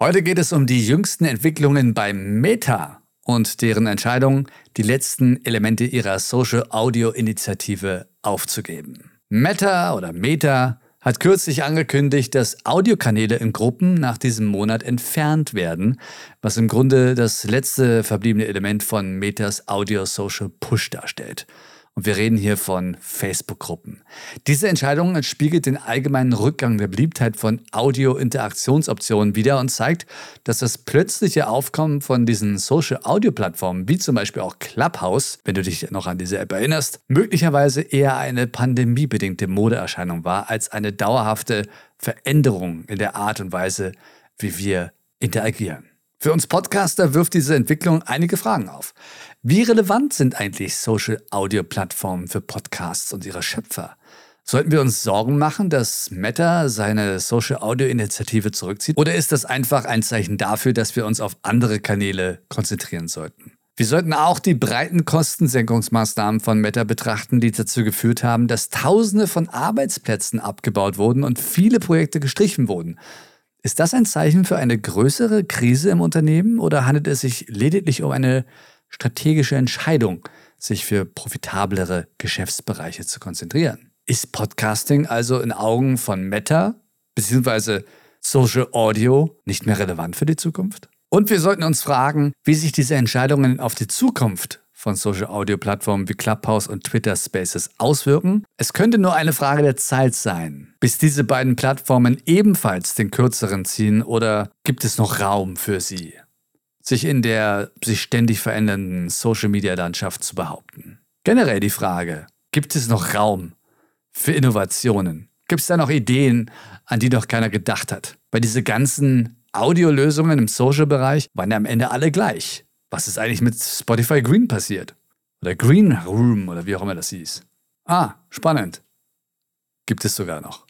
Heute geht es um die jüngsten Entwicklungen bei Meta und deren Entscheidung, die letzten Elemente ihrer Social Audio Initiative aufzugeben. Meta oder Meta hat kürzlich angekündigt, dass Audiokanäle in Gruppen nach diesem Monat entfernt werden, was im Grunde das letzte verbliebene Element von Metas Audio Social Push darstellt. Und wir reden hier von Facebook-Gruppen. Diese Entscheidung spiegelt den allgemeinen Rückgang der Beliebtheit von Audio-Interaktionsoptionen wider und zeigt, dass das plötzliche Aufkommen von diesen Social-Audio-Plattformen, wie zum Beispiel auch Clubhouse, wenn du dich noch an diese App erinnerst, möglicherweise eher eine pandemiebedingte Modeerscheinung war, als eine dauerhafte Veränderung in der Art und Weise, wie wir interagieren. Für uns Podcaster wirft diese Entwicklung einige Fragen auf. Wie relevant sind eigentlich Social-Audio-Plattformen für Podcasts und ihre Schöpfer? Sollten wir uns Sorgen machen, dass Meta seine Social-Audio-Initiative zurückzieht? Oder ist das einfach ein Zeichen dafür, dass wir uns auf andere Kanäle konzentrieren sollten? Wir sollten auch die breiten Kostensenkungsmaßnahmen von Meta betrachten, die dazu geführt haben, dass Tausende von Arbeitsplätzen abgebaut wurden und viele Projekte gestrichen wurden. Ist das ein Zeichen für eine größere Krise im Unternehmen oder handelt es sich lediglich um eine strategische Entscheidung, sich für profitablere Geschäftsbereiche zu konzentrieren. Ist Podcasting also in Augen von Meta bzw. Social Audio nicht mehr relevant für die Zukunft? Und wir sollten uns fragen, wie sich diese Entscheidungen auf die Zukunft von Social Audio Plattformen wie Clubhouse und Twitter Spaces auswirken. Es könnte nur eine Frage der Zeit sein, bis diese beiden Plattformen ebenfalls den kürzeren ziehen oder gibt es noch Raum für sie? sich in der sich ständig verändernden Social-Media-Landschaft zu behaupten. Generell die Frage, gibt es noch Raum für Innovationen? Gibt es da noch Ideen, an die noch keiner gedacht hat? Weil diese ganzen Audiolösungen im Social-Bereich waren ja am Ende alle gleich. Was ist eigentlich mit Spotify Green passiert? Oder Green Room oder wie auch immer das hieß. Ah, spannend. Gibt es sogar noch.